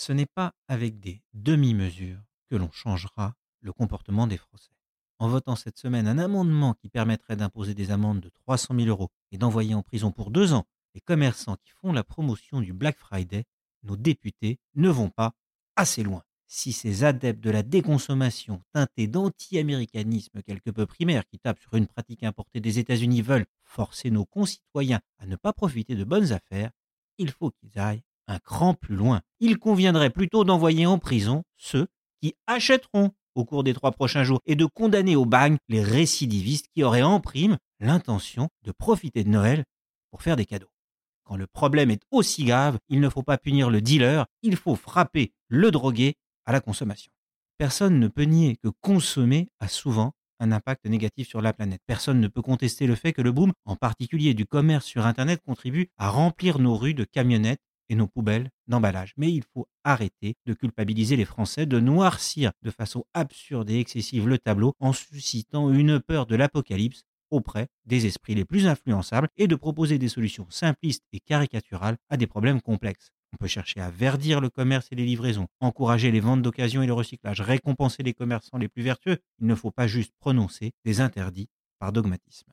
Ce n'est pas avec des demi-mesures que l'on changera le comportement des Français. En votant cette semaine un amendement qui permettrait d'imposer des amendes de 300 000 euros et d'envoyer en prison pour deux ans les commerçants qui font la promotion du Black Friday, nos députés ne vont pas assez loin. Si ces adeptes de la déconsommation teintés d'anti-américanisme quelque peu primaire qui tapent sur une pratique importée des États-Unis veulent forcer nos concitoyens à ne pas profiter de bonnes affaires, il faut qu'ils aillent un cran plus loin. Il conviendrait plutôt d'envoyer en prison ceux qui achèteront au cours des trois prochains jours et de condamner au bagne les récidivistes qui auraient en prime l'intention de profiter de Noël pour faire des cadeaux. Quand le problème est aussi grave, il ne faut pas punir le dealer, il faut frapper le drogué à la consommation. Personne ne peut nier que consommer a souvent un impact négatif sur la planète. Personne ne peut contester le fait que le boom, en particulier du commerce sur Internet, contribue à remplir nos rues de camionnettes et nos poubelles d'emballage. Mais il faut arrêter de culpabiliser les Français, de noircir de façon absurde et excessive le tableau en suscitant une peur de l'apocalypse auprès des esprits les plus influençables et de proposer des solutions simplistes et caricaturales à des problèmes complexes. On peut chercher à verdir le commerce et les livraisons, encourager les ventes d'occasion et le recyclage, récompenser les commerçants les plus vertueux. Il ne faut pas juste prononcer des interdits par dogmatisme.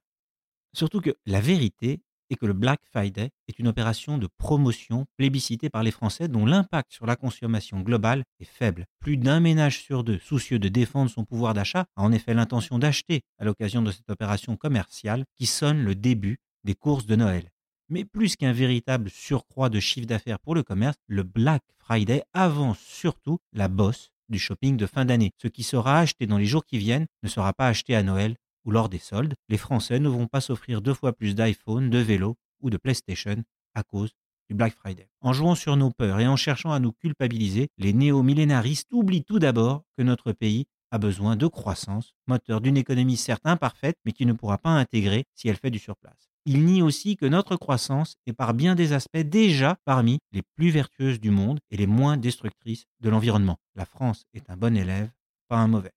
Surtout que la vérité est que le Black Friday est une opération de promotion plébiscitée par les Français dont l'impact sur la consommation globale est faible. Plus d'un ménage sur deux, soucieux de défendre son pouvoir d'achat, a en effet l'intention d'acheter à l'occasion de cette opération commerciale qui sonne le début des courses de Noël. Mais plus qu'un véritable surcroît de chiffre d'affaires pour le commerce, le Black Friday avance surtout la bosse du shopping de fin d'année. Ce qui sera acheté dans les jours qui viennent ne sera pas acheté à Noël ou lors des soldes. Les Français ne vont pas s'offrir deux fois plus d'iPhone, de vélos ou de PlayStation à cause du Black Friday. En jouant sur nos peurs et en cherchant à nous culpabiliser, les néo-millénaristes oublient tout d'abord que notre pays a besoin de croissance, moteur d'une économie certes imparfaite, mais qui ne pourra pas intégrer si elle fait du surplace. Il nie aussi que notre croissance est par bien des aspects déjà parmi les plus vertueuses du monde et les moins destructrices de l'environnement. La France est un bon élève, pas un mauvais.